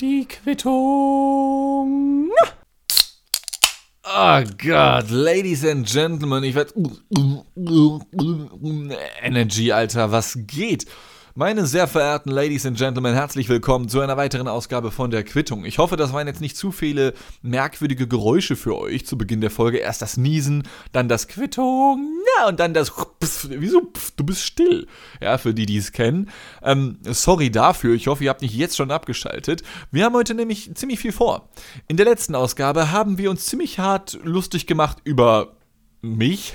Die Quittung. Oh Gott, Ladies and Gentlemen, ich werd. Energy, Alter, was geht? Meine sehr verehrten Ladies and Gentlemen, herzlich willkommen zu einer weiteren Ausgabe von der Quittung. Ich hoffe, das waren jetzt nicht zu viele merkwürdige Geräusche für euch zu Beginn der Folge. Erst das Niesen, dann das Quittung, ja, und dann das Pff, Wieso? Pff, du bist still. Ja, für die, die es kennen. Ähm, sorry dafür. Ich hoffe, ihr habt nicht jetzt schon abgeschaltet. Wir haben heute nämlich ziemlich viel vor. In der letzten Ausgabe haben wir uns ziemlich hart lustig gemacht über mich,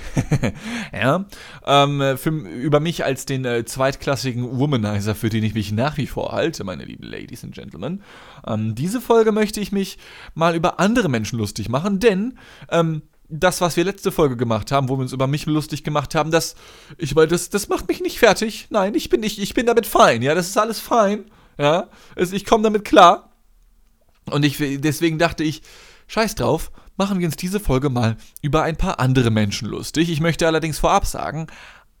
ja, ähm, für, über mich als den äh, zweitklassigen Womanizer, für den ich mich nach wie vor halte, meine lieben Ladies and Gentlemen. Ähm, diese Folge möchte ich mich mal über andere Menschen lustig machen, denn ähm, das, was wir letzte Folge gemacht haben, wo wir uns über mich lustig gemacht haben, das, ich weil das, das macht mich nicht fertig. Nein, ich bin nicht, ich bin damit fein, ja, das ist alles fein, ja, also ich komme damit klar. Und ich, deswegen dachte ich, scheiß drauf, machen wir uns diese Folge mal über ein paar andere Menschen lustig. Ich möchte allerdings vorab sagen,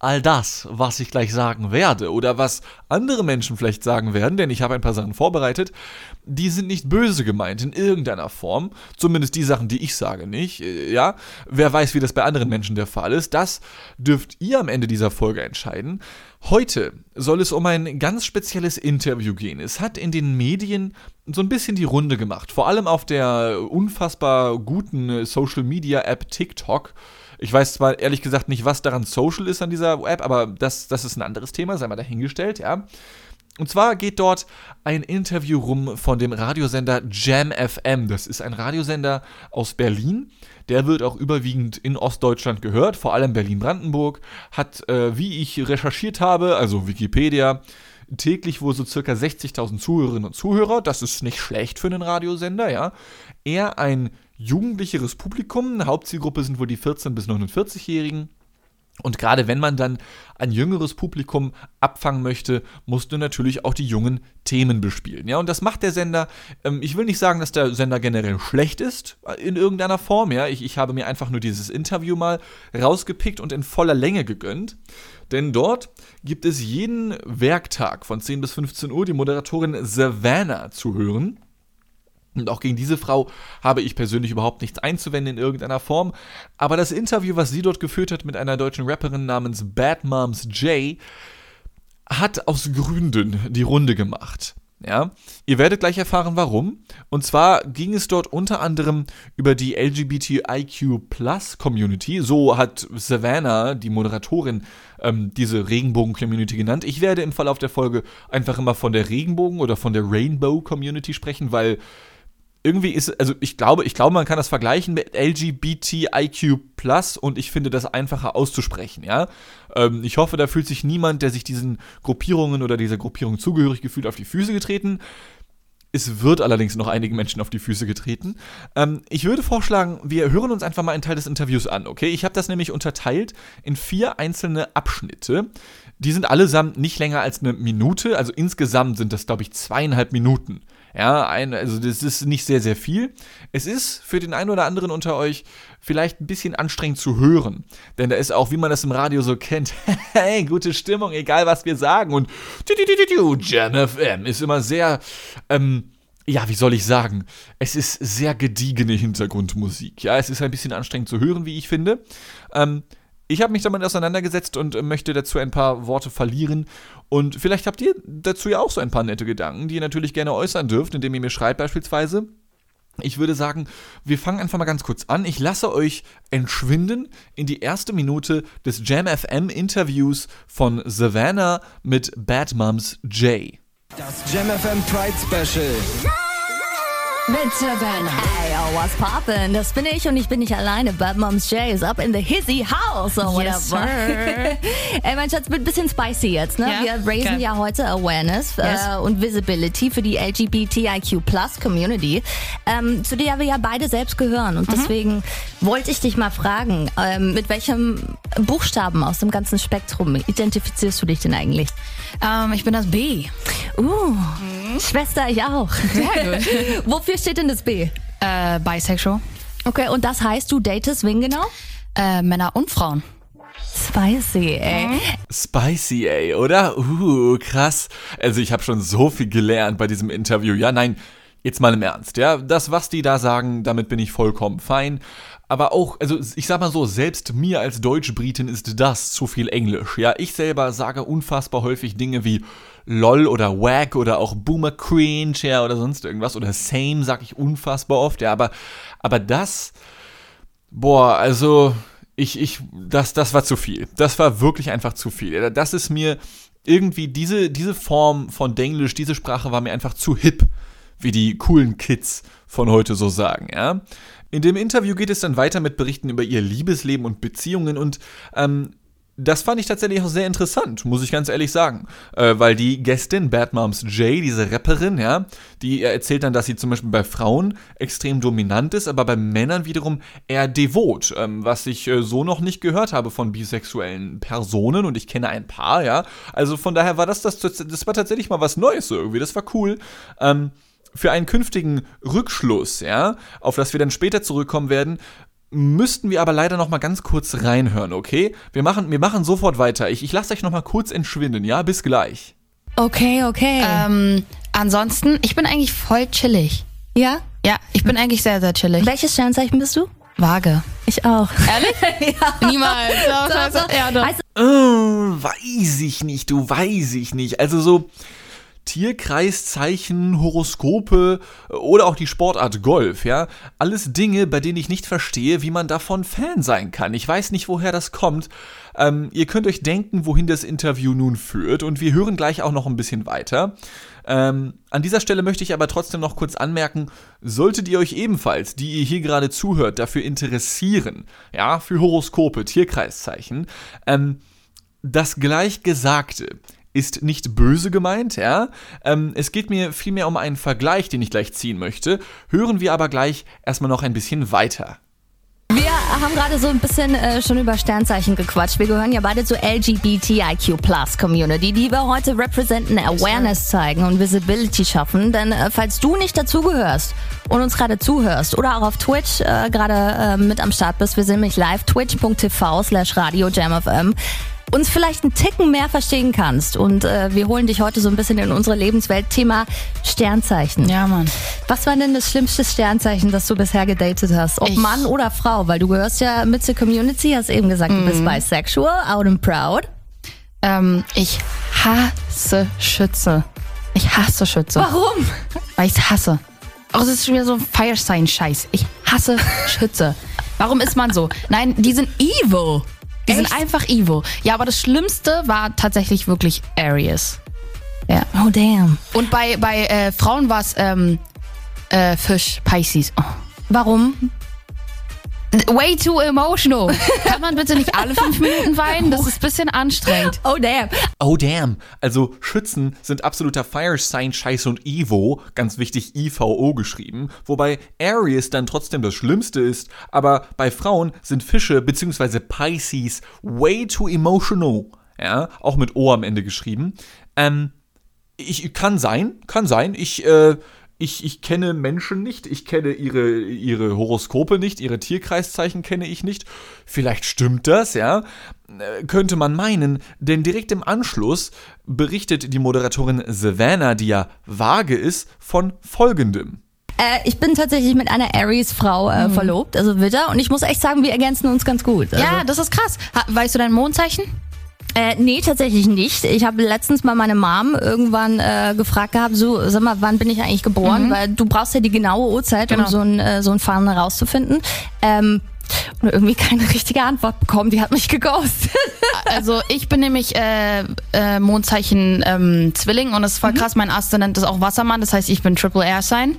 all das, was ich gleich sagen werde oder was andere Menschen vielleicht sagen werden, denn ich habe ein paar Sachen vorbereitet, die sind nicht böse gemeint in irgendeiner Form, zumindest die Sachen, die ich sage nicht, äh, ja, wer weiß, wie das bei anderen Menschen der Fall ist, das dürft ihr am Ende dieser Folge entscheiden. Heute soll es um ein ganz spezielles Interview gehen. Es hat in den Medien so ein bisschen die Runde gemacht, vor allem auf der unfassbar guten Social Media App TikTok ich weiß zwar ehrlich gesagt nicht, was daran social ist an dieser App, aber das, das ist ein anderes Thema, sei mal dahingestellt, ja. Und zwar geht dort ein Interview rum von dem Radiosender Jam FM. Das ist ein Radiosender aus Berlin. Der wird auch überwiegend in Ostdeutschland gehört, vor allem Berlin-Brandenburg. Hat, äh, wie ich recherchiert habe, also Wikipedia, täglich wohl so circa 60.000 Zuhörerinnen und Zuhörer. Das ist nicht schlecht für einen Radiosender, ja. Eher ein jugendlicheres Publikum. Hauptzielgruppe sind wohl die 14- bis 49-Jährigen. Und gerade wenn man dann ein jüngeres Publikum abfangen möchte, musst du natürlich auch die jungen Themen bespielen. Ja, und das macht der Sender. Ähm, ich will nicht sagen, dass der Sender generell schlecht ist äh, in irgendeiner Form. Ja, ich, ich habe mir einfach nur dieses Interview mal rausgepickt und in voller Länge gegönnt. Denn dort gibt es jeden Werktag von 10 bis 15 Uhr die Moderatorin Savannah zu hören. Und auch gegen diese Frau habe ich persönlich überhaupt nichts einzuwenden in irgendeiner Form. Aber das Interview, was sie dort geführt hat mit einer deutschen Rapperin namens Bad Moms J, hat aus Gründen die Runde gemacht. Ja, ihr werdet gleich erfahren, warum. Und zwar ging es dort unter anderem über die LGBTIQ Plus Community. So hat Savannah, die Moderatorin, ähm, diese Regenbogen-Community genannt. Ich werde im Verlauf der Folge einfach immer von der Regenbogen- oder von der Rainbow-Community sprechen, weil irgendwie ist, also ich glaube, ich glaube, man kann das vergleichen mit LGBTIQ und ich finde das einfacher auszusprechen, ja. Ähm, ich hoffe, da fühlt sich niemand, der sich diesen Gruppierungen oder dieser Gruppierung zugehörig gefühlt, auf die Füße getreten. Es wird allerdings noch einigen Menschen auf die Füße getreten. Ähm, ich würde vorschlagen, wir hören uns einfach mal einen Teil des Interviews an, okay? Ich habe das nämlich unterteilt in vier einzelne Abschnitte. Die sind allesamt nicht länger als eine Minute, also insgesamt sind das, glaube ich, zweieinhalb Minuten. Ja, ein, also das ist nicht sehr, sehr viel. Es ist für den einen oder anderen unter euch vielleicht ein bisschen anstrengend zu hören. Denn da ist auch, wie man das im Radio so kennt, hey, gute Stimmung, egal was wir sagen. Und Jam FM ist immer sehr, ähm, ja, wie soll ich sagen? Es ist sehr gediegene Hintergrundmusik. Ja, es ist ein bisschen anstrengend zu hören, wie ich finde. Ähm, ich habe mich damit auseinandergesetzt und möchte dazu ein paar Worte verlieren. Und vielleicht habt ihr dazu ja auch so ein paar nette Gedanken, die ihr natürlich gerne äußern dürft, indem ihr mir schreibt beispielsweise. Ich würde sagen, wir fangen einfach mal ganz kurz an. Ich lasse euch entschwinden in die erste Minute des Jam FM Interviews von Savannah mit Bad Moms J. Das Jam FM Pride Special. Mit Savannah. Hey, yo, what's poppin'? Das bin ich und ich bin nicht alleine. Bad Moms J is up in the hizzy house or Yes, whatever. sir. Ey, mein Schatz, wird ein bisschen spicy jetzt, ne? Ja, Wir raisen okay. ja heute Awareness Yes. äh, und Visibility für die LGBTIQ Plus Community, ähm, zu der wir ja beide selbst gehören. Mhm. Und deswegen wollte ich dich mal fragen, ähm, mit welchem Buchstaben aus dem ganzen Spektrum identifizierst du dich denn eigentlich? Ähm, ich bin das B. Uh, Schwester, ich auch. Mhm. Sehr gut. Wofür steht denn das B? Äh, bisexual. Okay, und das heißt, du datest wen genau? Äh, Männer und Frauen. spicy, ey. Spicy, ey, oder? Uh, krass. Also ich habe schon so viel gelernt bei diesem Interview. Ja, nein, jetzt mal im Ernst, ja. Das, was die da sagen, damit bin ich vollkommen fein. Aber auch, also ich sag mal so, selbst mir als Deutsch-Britin ist das zu viel Englisch. Ja, ich selber sage unfassbar häufig Dinge wie LOL oder WAG oder auch Boomer Cringe, ja, oder sonst irgendwas. Oder Same sag ich unfassbar oft, ja, aber, aber das, boah, also, ich, ich, das, das war zu viel. Das war wirklich einfach zu viel. Das ist mir irgendwie, diese, diese Form von Denglisch, diese Sprache war mir einfach zu hip, wie die coolen Kids von heute so sagen, ja. In dem Interview geht es dann weiter mit Berichten über ihr Liebesleben und Beziehungen und ähm, das fand ich tatsächlich auch sehr interessant, muss ich ganz ehrlich sagen. Äh, weil die Gästin, Bad Moms J, diese Rapperin, ja, die erzählt dann, dass sie zum Beispiel bei Frauen extrem dominant ist, aber bei Männern wiederum eher devot, ähm, was ich äh, so noch nicht gehört habe von bisexuellen Personen und ich kenne ein paar, ja. Also von daher war das, das, das war tatsächlich mal was Neues so irgendwie, das war cool. Ähm, für einen künftigen Rückschluss, ja, auf das wir dann später zurückkommen werden, müssten wir aber leider noch mal ganz kurz reinhören, okay? Wir machen, wir machen sofort weiter. Ich, ich lasse euch noch mal kurz entschwinden, ja? Bis gleich. Okay, okay. Ähm, ansonsten, ich bin eigentlich voll chillig. ja? Ja, ich bin eigentlich sehr, sehr chillig. Welches Sternzeichen bist du? Vage. Ich auch. Ehrlich? ja. Niemals. Doch, Doch, also, doch. ja, doch. Weißt Äh, weiß ich nicht, du weiß ich nicht. Also so Tierkreiszeichen, Horoskope äh, oder auch die Sportart Golf, ja. Alles Dinge, bei denen ich nicht verstehe, wie man davon Fan sein kann. Ich weiß nicht, woher das kommt. Ähm, ihr könnt euch denken, wohin das Interview nun führt und wir hören gleich auch noch ein bisschen weiter. Ähm, an dieser Stelle möchte ich aber trotzdem noch kurz anmerken, solltet ihr euch ebenfalls, die ihr hier gerade zuhört, dafür interessieren, ja, für Horoskope, Tierkreiszeichen, ähm, das Gleichgesagte ist nicht böse gemeint, ja. Ähm, es geht mir vielmehr um einen Vergleich, den ich gleich ziehen möchte. Hören wir aber gleich erstmal noch ein bisschen weiter. Wir haben gerade so ein bisschen äh, schon über Sternzeichen gequatscht. Wir gehören ja beide zur LGBTIQ Community, die wir heute representen, Awareness zeigen und Visibility schaffen. Denn äh, falls du nicht dazugehörst und uns gerade zuhörst oder auch auf Twitch äh, gerade äh, mit am Start bist, wir sind nämlich live twitch.tv slash radio jamfm uns vielleicht einen Ticken mehr verstehen kannst. Und äh, wir holen dich heute so ein bisschen in unsere Lebenswelt. Thema Sternzeichen. Ja, Mann. Was war denn das schlimmste Sternzeichen, das du bisher gedatet hast? Ob Ich- Mann oder Frau? Weil du gehörst ja mit zur Community, hast eben gesagt, du Mhm. bist bisexual, out and proud. Ähm, ich hasse Schütze. Ich hasse Schütze. Warum? Weil ich hasse. Auch es ist schon wieder so ein Fire Sign Scheiß. Ich hasse Schütze. Warum ist man so? Nein, die sind evil. Die sind einfach evil. Ja, aber das Schlimmste war tatsächlich wirklich Aries. Ja. Oh damn. Und bei, bei äh, Frauen war es ähm, äh, Fisch, Pisces. Oh. Warum? Way too emotional. Kann man bitte nicht alle fünf Minuten weinen? Das ist ein bisschen anstrengend. Oh damn. Oh damn. Also Schützen sind absoluter Fire Sign Scheiß und Evo, ganz wichtig IVO geschrieben, wobei Aries dann trotzdem das Schlimmste ist, aber bei Frauen sind Fische bzw. Pisces way too emotional. Ja, auch mit O am Ende geschrieben. Ähm, ich kann sein, kann sein. Ich, äh, ich, ich kenne Menschen nicht, ich kenne ihre, ihre Horoskope nicht, ihre Tierkreiszeichen kenne ich nicht. Vielleicht stimmt das, ja. Äh, Könnte man meinen, denn direkt im Anschluss berichtet die Moderatorin Savannah, die ja vage ist, von folgendem. Äh, ich bin tatsächlich mit einer Aries-Frau äh, verlobt, also Witter. Und ich muss echt sagen, wir ergänzen uns ganz gut. Also, Ja, das ist krass. Ha, weißt du dein Mondzeichen? Äh, nee, tatsächlich nicht. Ich habe letztens mal meine Mom irgendwann äh, gefragt gehabt, so, sag mal, wann bin ich eigentlich geboren? Weil du brauchst ja die genaue Uhrzeit, um Genau. so ein, äh, so ein Fahren herauszufinden. Ähm, und irgendwie keine richtige Antwort bekommen. Die hat mich geghostet. Also ich bin nämlich äh, äh, Mondzeichen ähm, Zwilling und das ist voll krass. Mein Aszendent ist auch Wassermann, das heißt, ich bin Triple Air Sign.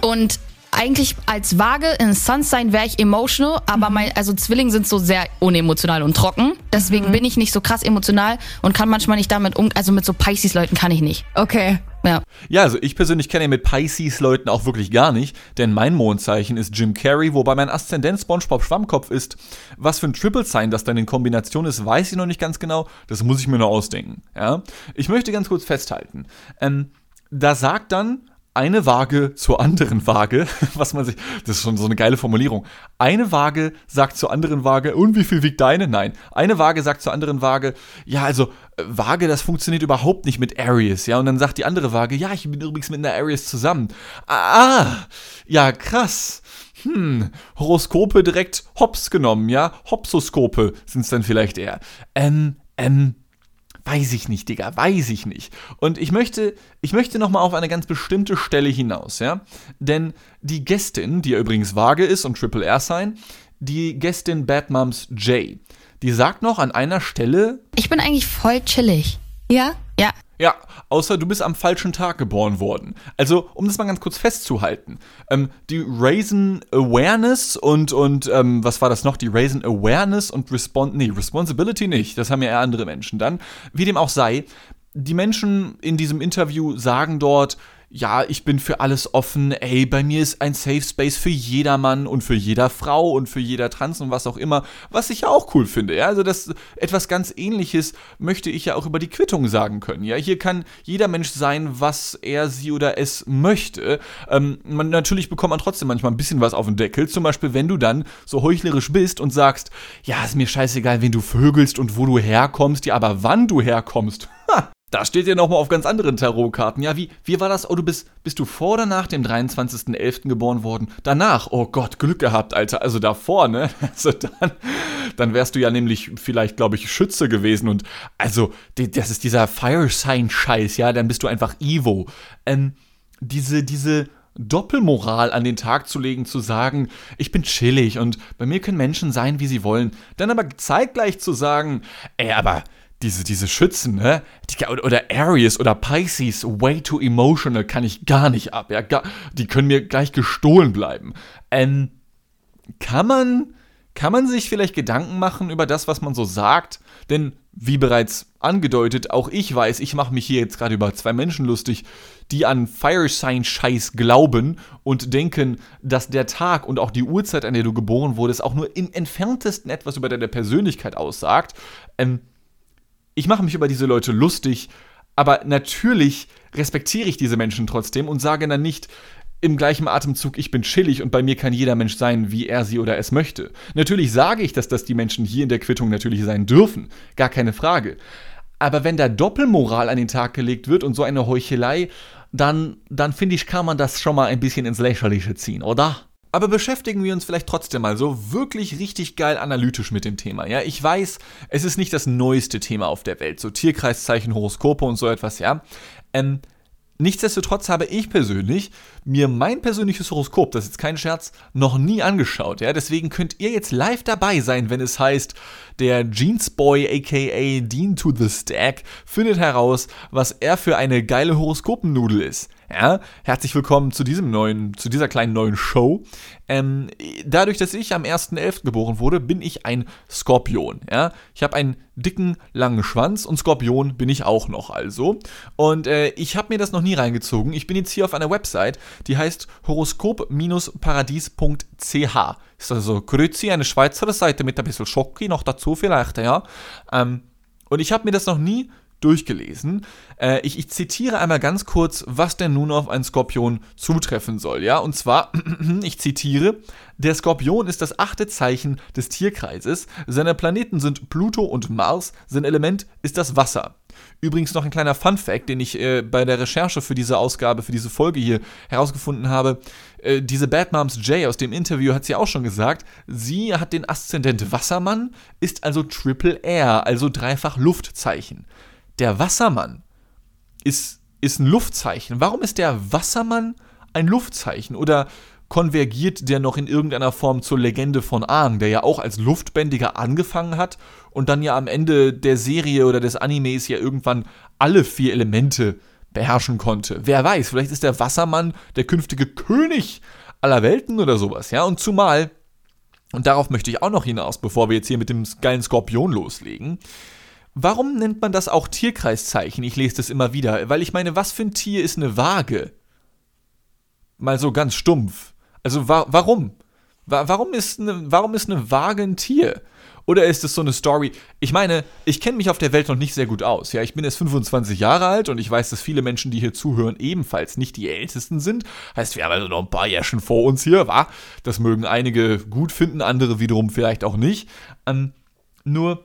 Und eigentlich als Waage in Sunsign wäre ich emotional, aber mein, also Zwilling sind so sehr unemotional und trocken. Deswegen bin ich nicht so krass emotional und kann manchmal nicht damit um, also mit so Pisces-Leuten kann ich nicht. Okay. Ja. Ja, also ich persönlich kenne ja mit Pisces-Leuten auch wirklich gar nicht, denn mein Mondzeichen ist Jim Carrey, wobei mein Aszendent SpongeBob Schwammkopf ist. Was für ein Triple Sign das dann in Kombination ist, weiß ich noch nicht ganz genau. Das muss ich mir noch ausdenken. Ja? Ich möchte ganz kurz festhalten. Ähm, da sagt dann eine Waage zur anderen Waage, was man sich, das ist schon so eine geile Formulierung. Eine Waage sagt zur anderen Waage, und wie viel wiegt deine? Nein. Eine Waage sagt zur anderen Waage, ja, also äh, Waage, das funktioniert überhaupt nicht mit Aries, ja, und dann sagt die andere Waage, ja, ich bin übrigens mit einer Aries zusammen. Ah, ja, krass. Hm, Horoskope direkt hops genommen, ja? Hopsoskope sind es dann vielleicht eher. Ähm, ähm, Weiß ich nicht, Digga, weiß ich nicht. Und ich möchte, ich möchte nochmal auf eine ganz bestimmte Stelle hinaus, ja? Denn die Gästin, die ja übrigens vage ist und Triple R sein, die Gästin Bad Moms J, die sagt noch an einer Stelle. Ich bin eigentlich voll chillig. Ja? Ja. Ja, außer du bist am falschen Tag geboren worden. Also, um das mal ganz kurz festzuhalten, ähm, die Raisin Awareness und, und ähm, was war das noch? Die Raisin Awareness und Respon nee, Responsibility nicht, das haben ja eher andere Menschen dann. Wie dem auch sei, die Menschen in diesem Interview sagen dort, ja, ich bin für alles offen, ey, bei mir ist ein Safe Space für jedermann und für jeder Frau und für jeder Trans und was auch immer, was ich ja auch cool finde, ja, also das etwas ganz ähnliches möchte ich ja auch über die Quittung sagen können, ja, hier kann jeder Mensch sein, was er, sie oder es möchte, ähm, man, natürlich bekommt man trotzdem manchmal ein bisschen was auf den Deckel, zum Beispiel, wenn du dann so heuchlerisch bist und sagst, ja, ist mir scheißegal, wen du vögelst und wo du herkommst, ja, aber wann du herkommst, ha, da steht ja nochmal auf ganz anderen Tarotkarten. Ja, wie, wie war das? Oh, du bist, bist du vor oder nach dem 23.11. geboren worden? Danach, oh Gott, Glück gehabt, Alter. Also davor, ne? Also dann, dann wärst du ja nämlich vielleicht, glaube ich, Schütze gewesen. Und also, das ist dieser Fire Sign-Scheiß, ja? Dann bist du einfach Evo. Ähm, diese, diese Doppelmoral an den Tag zu legen, zu sagen, ich bin chillig und bei mir können Menschen sein, wie sie wollen. Dann aber zeitgleich zu sagen, ey, aber diese, diese Schützen, ne? Die, oder Aries oder Pisces, way too emotional, kann ich gar nicht ab. Ja? Gar, die können mir gleich gestohlen bleiben. Ähm, kann man, kann man sich vielleicht Gedanken machen über das, was man so sagt? Denn, wie bereits angedeutet, auch ich weiß, ich mache mich hier jetzt gerade über zwei Menschen lustig, die an Fire Sign Scheiß glauben und denken, dass der Tag und auch die Uhrzeit, an der du geboren wurdest, auch nur im entferntesten etwas über deine Persönlichkeit aussagt. Ähm, ich mache mich über diese Leute lustig, aber natürlich respektiere ich diese Menschen trotzdem und sage dann nicht im gleichen Atemzug, ich bin chillig und bei mir kann jeder Mensch sein, wie er sie oder es möchte. Natürlich sage ich, dass das die Menschen hier in der Quittung natürlich sein dürfen, gar keine Frage. Aber wenn da Doppelmoral an den Tag gelegt wird und so eine Heuchelei, dann, dann finde ich, kann man das schon mal ein bisschen ins Lächerliche ziehen, oder? Aber beschäftigen wir uns vielleicht trotzdem mal so wirklich richtig geil analytisch mit dem Thema. Ja, ich weiß, es ist nicht das neueste Thema auf der Welt, so Tierkreiszeichen, Horoskope und so etwas, ja. Ähm, Nichtsdestotrotz habe ich persönlich mir mein persönliches Horoskop, das ist jetzt kein Scherz, noch nie angeschaut. Ja? Deswegen könnt ihr jetzt live dabei sein, wenn es heißt, der Jeansboy aka Dean to the Stack findet heraus, was er für eine geile Horoskopennudel ist. Ja, herzlich willkommen zu diesem neuen, zu dieser kleinen neuen Show. Ähm, dadurch, dass ich am 1.11. geboren wurde, bin ich ein Skorpion. Ja, ich habe einen dicken, langen Schwanz und Skorpion bin ich auch noch also. Und äh, ich habe mir das noch nie reingezogen. Ich bin jetzt hier auf einer Website, die heißt horoskop-paradies.ch. Ist also Grüezi, eine Schweizer Seite mit ein bisschen Schocki noch dazu vielleicht, ja. Ähm, und ich habe mir das noch nie durchgelesen. Äh, ich, ich, zitiere einmal ganz kurz, was denn nun auf einen Skorpion zutreffen soll. Ja, und zwar, ich zitiere: Der Skorpion ist das achte Zeichen des Tierkreises. Seine Planeten sind Pluto und Mars. Sein Element ist das Wasser. Übrigens noch ein kleiner Fun Fact, den ich äh, bei der Recherche für diese Ausgabe, für diese Folge hier herausgefunden habe. Äh, diese Bad Moms J aus dem Interview hat sie auch schon gesagt. Sie hat den Aszendent Wassermann, ist also Triple R, also dreifach Luftzeichen der Wassermann ist, ist ein Luftzeichen. Warum ist der Wassermann ein Luftzeichen? Oder konvergiert der noch in irgendeiner Form zur Legende von Aang, der ja auch als Luftbändiger angefangen hat und dann ja am Ende der Serie oder des Animes ja irgendwann alle vier Elemente beherrschen konnte. Wer weiß, vielleicht ist der Wassermann der künftige König aller Welten oder sowas, ja? Und zumal, und darauf möchte ich auch noch hinaus, bevor wir jetzt hier mit dem geilen Skorpion loslegen, Warum nennt man das auch Tierkreiszeichen? Ich lese das immer wieder, weil ich meine, was für ein Tier ist eine Waage? Mal so ganz stumpf. Also wa warum? Wa warum, ist eine, warum ist eine Waage ein Tier? Oder ist es so eine Story? Ich meine, ich kenne mich auf der Welt noch nicht sehr gut aus. Ja, ich bin jetzt 25 Jahre alt und ich weiß, dass viele Menschen, die hier zuhören, ebenfalls nicht die Ältesten sind. Heißt, wir haben also noch ein paar Jährchen vor uns hier, wa? Das mögen einige gut finden, andere wiederum vielleicht auch nicht. Ähm, nur,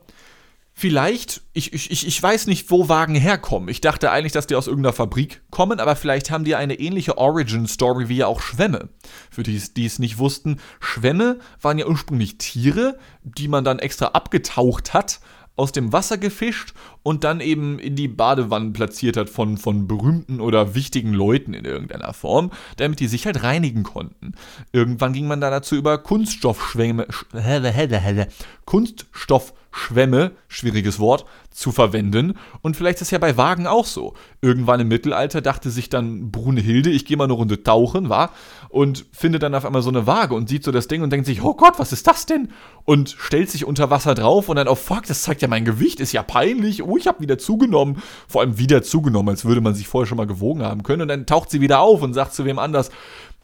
Vielleicht, ich, ich, ich weiß nicht, wo Wagen herkommen. Ich dachte eigentlich, dass die aus irgendeiner Fabrik kommen, aber vielleicht haben die eine ähnliche Origin-Story wie ja auch Schwämme. Für die, die es nicht wussten, Schwämme waren ja ursprünglich Tiere, die man dann extra abgetaucht hat aus dem Wasser gefischt und dann eben in die Badewannen platziert hat von, von berühmten oder wichtigen Leuten in irgendeiner Form, damit die sich halt reinigen konnten. Irgendwann ging man dann dazu über Kunststoffschwämme, Kunststoffschwämme, schwieriges Wort, zu verwenden. Und vielleicht ist es ja bei Wagen auch so. Irgendwann im Mittelalter dachte sich dann Brunhilde, ich gehe mal eine Runde tauchen, war und findet dann auf einmal so eine Waage und sieht so das Ding und denkt sich, oh Gott, was ist das denn? Und stellt sich unter Wasser drauf und dann, oh fuck, das zeigt ja mein Gewicht, ist ja peinlich, oh, ich habe wieder zugenommen. Vor allem wieder zugenommen, als würde man sich vorher schon mal gewogen haben können. Und dann taucht sie wieder auf und sagt zu wem anders,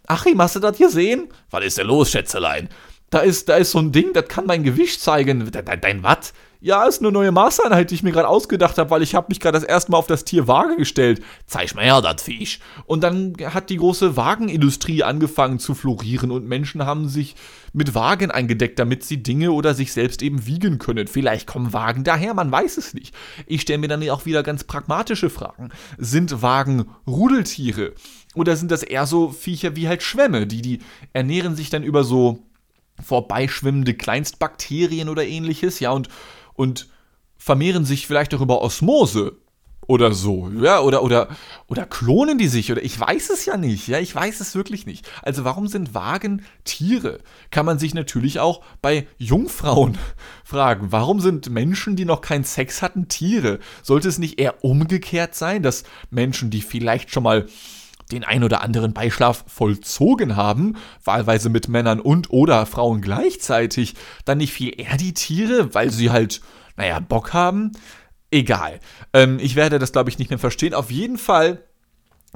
Achim, hast du das hier sehen? Was ist denn los, Schätzelein? Da ist, da ist so ein Ding, das kann mein Gewicht zeigen. Dein, dein was? Ja, ist eine neue Maßeinheit, die ich mir gerade ausgedacht habe, weil ich habe mich gerade das erste Mal auf das Tier Waage gestellt. Zeig mal her, das Viech. Und dann hat die große Wagenindustrie angefangen zu florieren und Menschen haben sich mit Wagen eingedeckt, damit sie Dinge oder sich selbst eben wiegen können. Vielleicht kommen Wagen daher, man weiß es nicht. Ich stelle mir dann auch wieder ganz pragmatische Fragen. Sind Wagen Rudeltiere? Oder sind das eher so Viecher wie halt Schwämme, die, die ernähren sich dann über so vorbeischwimmende Kleinstbakterien oder ähnliches, ja, und und vermehren sich vielleicht auch über Osmose oder so, ja, oder, oder, oder klonen die sich, oder ich weiß es ja nicht, ja, ich weiß es wirklich nicht. Also warum sind Wagen Tiere? Kann man sich natürlich auch bei Jungfrauen fragen. Warum sind Menschen, die noch keinen Sex hatten, Tiere? Sollte es nicht eher umgekehrt sein, dass Menschen, die vielleicht schon mal den ein oder anderen Beischlaf vollzogen haben, wahlweise mit Männern und oder Frauen gleichzeitig, dann nicht viel eher die Tiere, weil sie halt, naja, Bock haben? Egal. Ähm, ich werde das, glaube ich, nicht mehr verstehen. Auf jeden Fall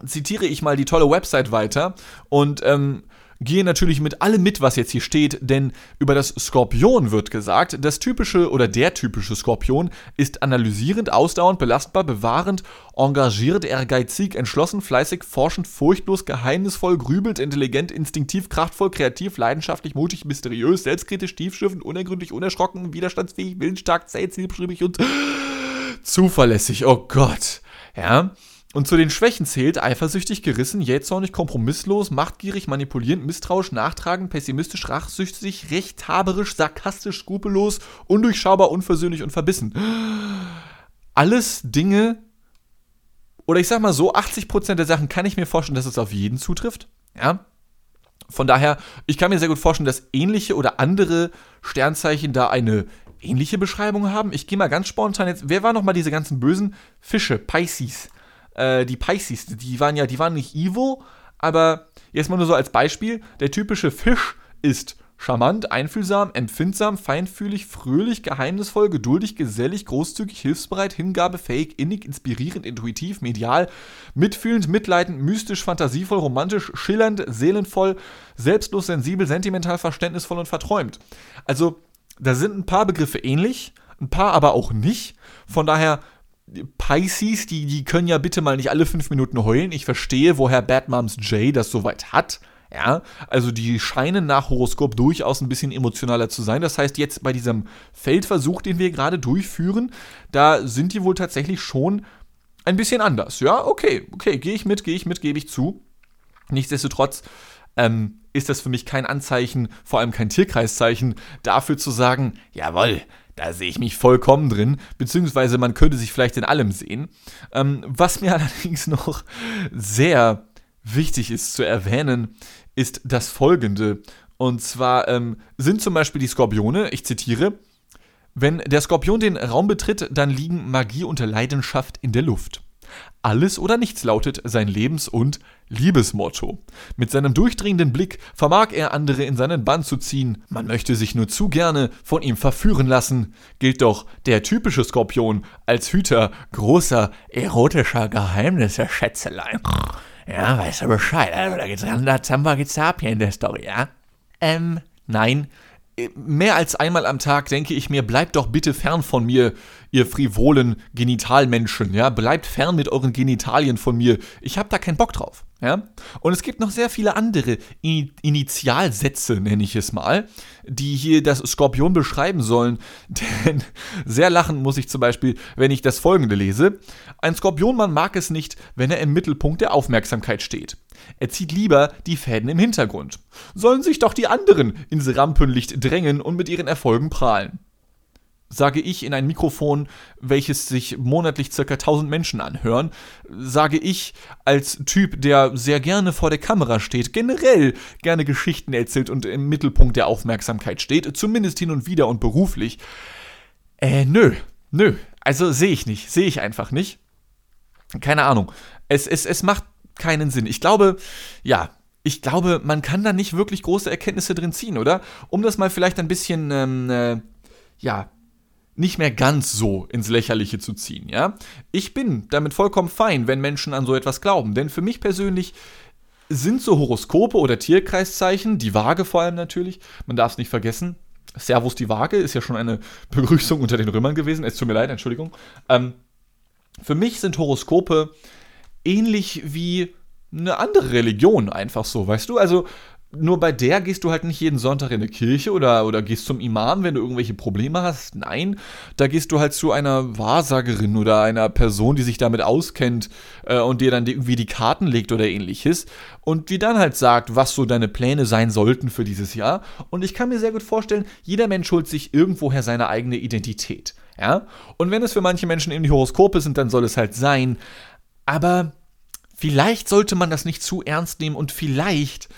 zitiere ich mal die tolle Website weiter und ähm, gehe natürlich mit allem mit, was jetzt hier steht, denn über das Skorpion wird gesagt, das typische oder der typische Skorpion ist analysierend, ausdauernd, belastbar, bewahrend, engagiert, ehrgeizig, entschlossen, fleißig, forschend, furchtlos, geheimnisvoll, grübelt, intelligent, instinktiv, kraftvoll, kreativ, leidenschaftlich, mutig, mysteriös, selbstkritisch, tiefschiffend, unergründlich, unerschrocken, widerstandsfähig, willensstark, zäh, zielstrebig und zuverlässig. Oh Gott. Ja. Und zu den Schwächen zählt eifersüchtig, gerissen, jähzornig, kompromisslos, machtgierig, manipulierend, misstrauisch, nachtragend, pessimistisch, rachsüchtig, rechthaberisch, sarkastisch, skrupellos, undurchschaubar, unversöhnlich und verbissen. Alles Dinge, oder ich sag mal so, 80% der Sachen kann ich mir vorstellen, dass es auf jeden zutrifft. Ja. Von daher, ich kann mir sehr gut vorstellen, dass ähnliche oder andere Sternzeichen da eine ähnliche Beschreibung haben. Ich gehe mal ganz spontan jetzt. Wer waren nochmal diese ganzen bösen Fische? Pisces äh, die Pisces, die waren ja, die waren nicht evil, aber jetzt mal nur so als Beispiel, der typische Fisch ist charmant, einfühlsam, empfindsam, feinfühlig, fröhlich, geheimnisvoll, geduldig, gesellig, großzügig, hilfsbereit, hingabefähig, innig, inspirierend, intuitiv, medial, mitfühlend, mitleidend, mystisch, fantasievoll, romantisch, schillernd, seelenvoll, selbstlos, sensibel, sentimental, verständnisvoll und verträumt. Also, da sind ein paar Begriffe ähnlich, ein paar aber auch nicht. Von daher Pisces, die, die können ja bitte mal nicht alle fünf Minuten heulen. Ich verstehe, woher Bad Moms J das soweit hat. Ja, also die scheinen nach Horoskop durchaus ein bisschen emotionaler zu sein. Das heißt, jetzt bei diesem Feldversuch, den wir gerade durchführen, da sind die wohl tatsächlich schon ein bisschen anders. Ja, okay, okay, gehe ich mit, gehe ich mit, gebe ich zu. Nichtsdestotrotz ähm, ist das für mich kein Anzeichen, vor allem kein Tierkreiszeichen, dafür zu sagen, jawohl, da sehe ich mich vollkommen drin, beziehungsweise man könnte sich vielleicht in allem sehen. Ähm, was mir allerdings noch sehr wichtig ist zu erwähnen, ist das folgende. Und zwar ähm, sind zum Beispiel die Skorpione, ich zitiere, wenn der Skorpion den Raum betritt, dann liegen Magie und Leidenschaft in der Luft. Alles oder nichts lautet sein Lebens- und Liebesmotto. Mit seinem durchdringenden Blick vermag er andere in seinen Bann zu ziehen. Man möchte sich nur zu gerne von ihm verführen lassen. Gilt doch der typische Skorpion als Hüter großer erotischer Geheimnisse, Schätzelein. Ja, weißt du Bescheid. Also, da geht's ran, da Zamba geht's ab hier in der Story, ja? Ähm, nein. Mehr als einmal am Tag denke ich mir, bleibt doch bitte fern von mir, ihr frivolen Genitalmenschen, ja, bleibt fern mit euren Genitalien von mir. Ich habe da keinen Bock drauf, ja. Und es gibt noch sehr viele andere In Initialsätze, nenne ich es mal, die hier das Skorpion beschreiben sollen. Denn sehr lachen muss ich zum Beispiel, wenn ich das folgende lese. Ein Skorpionmann mag es nicht, wenn er im Mittelpunkt der Aufmerksamkeit steht. Er zieht lieber die Fäden im Hintergrund. Sollen sich doch die anderen ins Rampenlicht drängen und mit ihren Erfolgen prahlen. Sage ich in ein Mikrofon, welches sich monatlich ca. 1000 Menschen anhören, sage ich als Typ, der sehr gerne vor der Kamera steht, generell gerne Geschichten erzählt und im Mittelpunkt der Aufmerksamkeit steht, zumindest hin und wieder und beruflich. Äh, nö, nö, also sehe ich nicht, sehe ich einfach nicht. Keine Ahnung. Es, es, es macht keinen Sinn. Ich glaube, ja, ich glaube, man kann da nicht wirklich große Erkenntnisse drin ziehen, oder? Um das mal vielleicht ein bisschen, ähm, äh, ja, nicht mehr ganz so ins Lächerliche zu ziehen, ja? Ich bin damit vollkommen fein, wenn Menschen an so etwas glauben, denn für mich persönlich sind so Horoskope oder Tierkreiszeichen, die Waage vor allem natürlich, man darf es nicht vergessen. Servus die Waage ist ja schon eine Begrüßung unter den Römern gewesen. Es tut mir leid, Entschuldigung. Ähm, für mich sind Horoskope ähnlich wie eine andere Religion einfach so, weißt du? Also nur bei der gehst du halt nicht jeden Sonntag in eine Kirche oder, oder gehst zum Imam, wenn du irgendwelche Probleme hast. Nein, da gehst du halt zu einer Wahrsagerin oder einer Person, die sich damit auskennt äh, und dir dann die, irgendwie die Karten legt oder ähnliches und die dann halt sagt, was so deine Pläne sein sollten für dieses Jahr. Und ich kann mir sehr gut vorstellen, jeder Mensch holt sich irgendwoher seine eigene Identität. Ja? Und wenn es für manche Menschen eben die Horoskope sind, dann soll es halt sein. Aber vielleicht sollte man das nicht zu ernst nehmen und vielleicht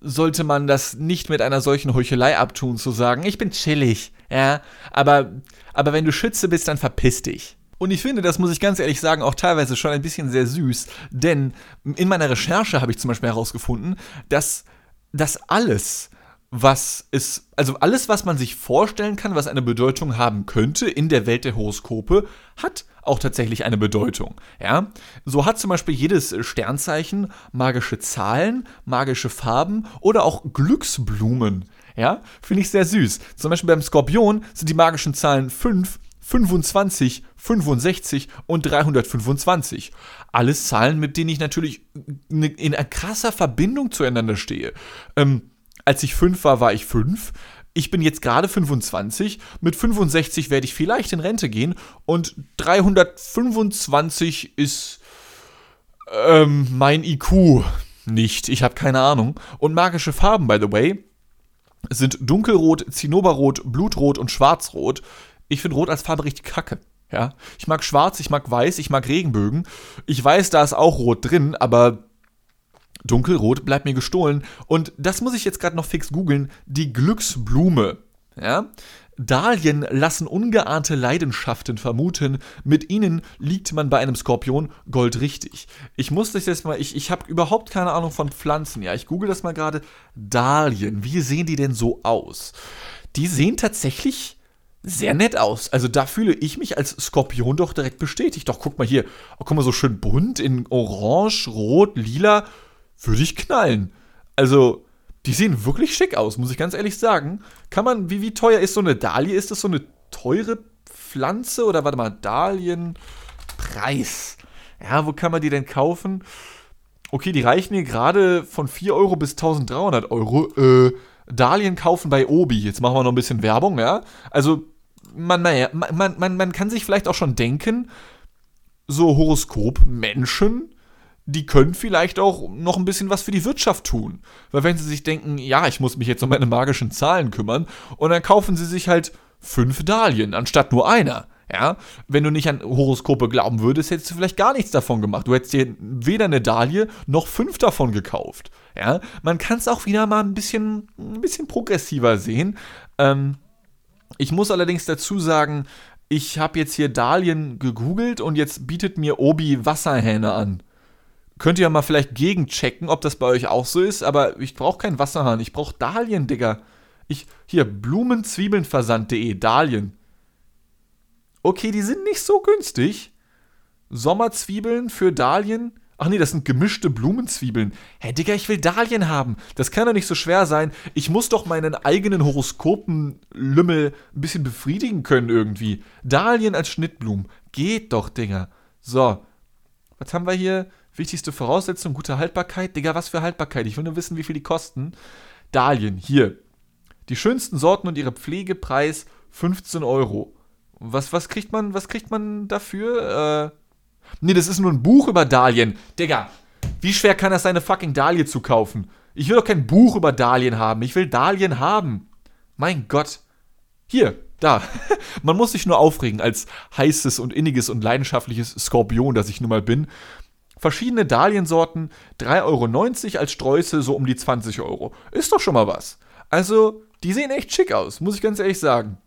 sollte man das nicht mit einer solchen Heuchelei abtun, zu sagen, ich bin chillig, ja, aber, aber wenn du Schütze bist, dann verpiss dich. Und ich finde, das muss ich ganz ehrlich sagen, auch teilweise schon ein bisschen sehr süß, denn in meiner Recherche habe ich zum Beispiel herausgefunden, dass das alles, was ist, also alles, was man sich vorstellen kann, was eine Bedeutung haben könnte in der Welt der Horoskope, hat auch tatsächlich eine Bedeutung. Ja? So hat zum Beispiel jedes Sternzeichen magische Zahlen, magische Farben oder auch Glücksblumen. Ja, finde ich sehr süß. Zum Beispiel beim Skorpion sind die magischen Zahlen 5, 25, 65 und 325. Alles Zahlen, mit denen ich natürlich in krasser Verbindung zueinander stehe. Ähm, als ich fünf war, war ich fünf. Ich bin jetzt gerade 25. Mit 65 werde ich vielleicht in Rente gehen. Und 325 ist ähm, mein IQ nicht. Ich habe keine Ahnung. Und magische Farben, by the way, sind dunkelrot, zinnoberrot, blutrot und schwarzrot. Ich finde Rot als Farbe richtig kacke. Ja, ich mag Schwarz, ich mag Weiß, ich mag Regenbögen. Ich weiß, da ist auch Rot drin, aber Dunkelrot bleibt mir gestohlen. Und das muss ich jetzt gerade noch fix googeln. Die Glücksblume. Ja? Dahlien lassen ungeahnte Leidenschaften vermuten. Mit ihnen liegt man bei einem Skorpion goldrichtig. Ich muss das jetzt mal, ich, ich habe überhaupt keine Ahnung von Pflanzen. Ja, ich google das mal gerade. Dahlien, wie sehen die denn so aus? Die sehen tatsächlich sehr nett aus. Also da fühle ich mich als Skorpion doch direkt bestätigt. Doch guck mal hier, oh, guck mal so schön bunt in Orange, Rot, Lila würde ich knallen. Also, die sehen wirklich schick aus, muss ich ganz ehrlich sagen. Kann man, wie, wie teuer ist so eine Dahlie? Ist das so eine teure Pflanze oder warte mal, Dahlienpreis? Ja, wo kann man die denn kaufen? Okay, die reichen hier gerade von 4 Euro bis 1300 Euro. Äh, Dahlien kaufen bei Obi. Jetzt machen wir noch ein bisschen Werbung, ja? Also, man, naja, man, man, man kann sich vielleicht auch schon denken, so Horoskop-Menschen die können vielleicht auch noch ein bisschen was für die Wirtschaft tun. Weil wenn sie sich denken, ja, ich muss mich jetzt um meine magischen Zahlen kümmern, und dann kaufen sie sich halt fünf Dahlien anstatt nur einer. Ja, wenn du nicht an Horoskope glauben würdest, hättest du vielleicht gar nichts davon gemacht. Du hättest dir weder eine Dahlie noch fünf davon gekauft. Ja, man kann es auch wieder mal ein bisschen, ein bisschen progressiver sehen. Ähm, ich muss allerdings dazu sagen, ich habe jetzt hier Dahlien gegoogelt und jetzt bietet mir Obi Wasserhähne an. Könnt ihr ja mal vielleicht gegenchecken, ob das bei euch auch so ist, aber ich brauche keinen Wasserhahn, ich brauche Dahlien, Digga. Ich, hier, blumenzwiebelnversand.de, Dahlien. Okay, die sind nicht so günstig. Sommerzwiebeln für Dahlien, Ach nee, das sind gemischte Blumenzwiebeln. Hä, Digga, ich will Dahlien haben. Das kann doch nicht so schwer sein. Ich muss doch meinen eigenen Horoskopenlümmel ein bisschen befriedigen können irgendwie. Dahlien als Schnittblumen. Geht doch, Digga. So. Was haben wir hier? Wichtigste Voraussetzung, gute Haltbarkeit. Digga, was für Haltbarkeit? Ich will nur wissen, wie viel die kosten. Dahlien, hier. Die schönsten Sorten und ihre Pflegepreis 15 Euro. Was, was kriegt man, was kriegt man dafür? Äh, nee, das ist nur ein Buch über Dahlien. Digga, wie schwer kann das sein, eine fucking Dahlie zu kaufen? Ich will doch kein Buch über Dahlien haben. Ich will Dahlien haben. Mein Gott. Hier, da. Man muss sich nur aufregen als heißes und inniges und leidenschaftliches Skorpion, das ich nun mal bin. Verschiedene Dahliensorten, 3,90 Euro als Sträuße, so um die 20 Euro. Ist doch schon mal was. Also, die sehen echt schick aus, muss ich ganz ehrlich sagen.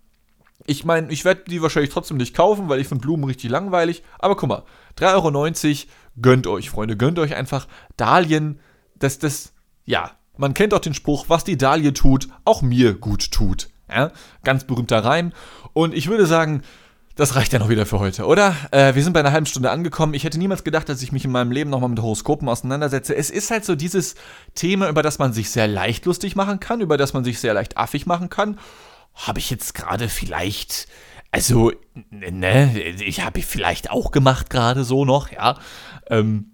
Ich meine, ich werde die wahrscheinlich trotzdem nicht kaufen, weil ich finde Blumen richtig langweilig. Aber guck mal, 3,90 Euro, gönnt euch, Freunde. Gönnt euch einfach Dahlien. Das, das, ja, man kennt auch den Spruch, was die Dahlie tut, auch mir gut tut. Ja? Ganz berühmter Reim. Und ich würde sagen, das reicht ja noch wieder für heute, oder? Äh, wir sind bei einer halben Stunde angekommen. Ich hätte niemals gedacht, dass ich mich in meinem Leben nochmal mit Horoskopen auseinandersetze. Es ist halt so dieses Thema, über das man sich sehr leicht lustig machen kann, über das man sich sehr leicht affig machen kann habe ich jetzt gerade vielleicht, also, ne, ich habe ich vielleicht auch gemacht gerade so noch, ja. Ähm,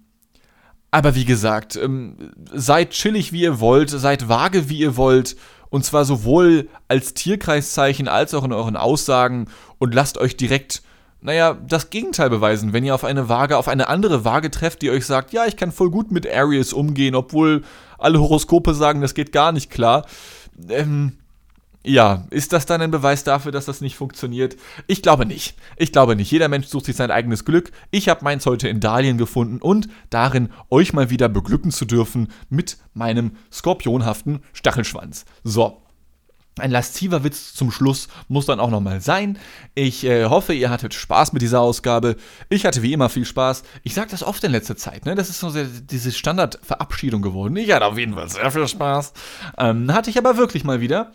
aber wie gesagt, ähm, seid chillig, wie ihr wollt, seid vage, wie ihr wollt. Und zwar sowohl als Tierkreiszeichen als auch in euren Aussagen und lasst euch direkt, naja, das Gegenteil beweisen, wenn ihr auf eine Waage, auf eine andere Waage trefft, die euch sagt, ja, ich kann voll gut mit Aries umgehen, obwohl alle Horoskope sagen, das geht gar nicht klar. Ähm, ja, ist das dann ein Beweis dafür, dass das nicht funktioniert? Ich glaube nicht. Ich glaube nicht. Jeder Mensch sucht sich sein eigenes Glück. Ich habe meins heute in Dahlien gefunden und darin, euch mal wieder beglücken zu dürfen mit meinem skorpionhaften Stachelschwanz. So. Ein lasziver Witz zum Schluss muss dann auch nochmal sein. Ich äh, hoffe, ihr hattet Spaß mit dieser Ausgabe. Ich hatte wie immer viel Spaß. Ich sage das oft in letzter Zeit, ne? Das ist so sehr, diese Standardverabschiedung geworden. Ich hatte auf jeden Fall sehr viel Spaß. Ähm, hatte ich aber wirklich mal wieder.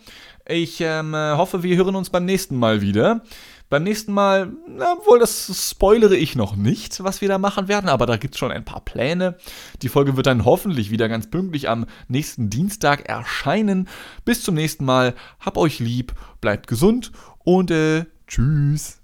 Ich ähm, äh, hoffe, wir hören uns beim nächsten Mal wieder. Beim nächsten Mal, obwohl das spoilere ich noch nicht, was wir da machen werden, aber da gibt es schon ein paar Pläne. Die Folge wird dann hoffentlich wieder ganz pünktlich am nächsten Dienstag erscheinen. Bis zum nächsten Mal, hab euch lieb, bleibt gesund und äh, tschüss.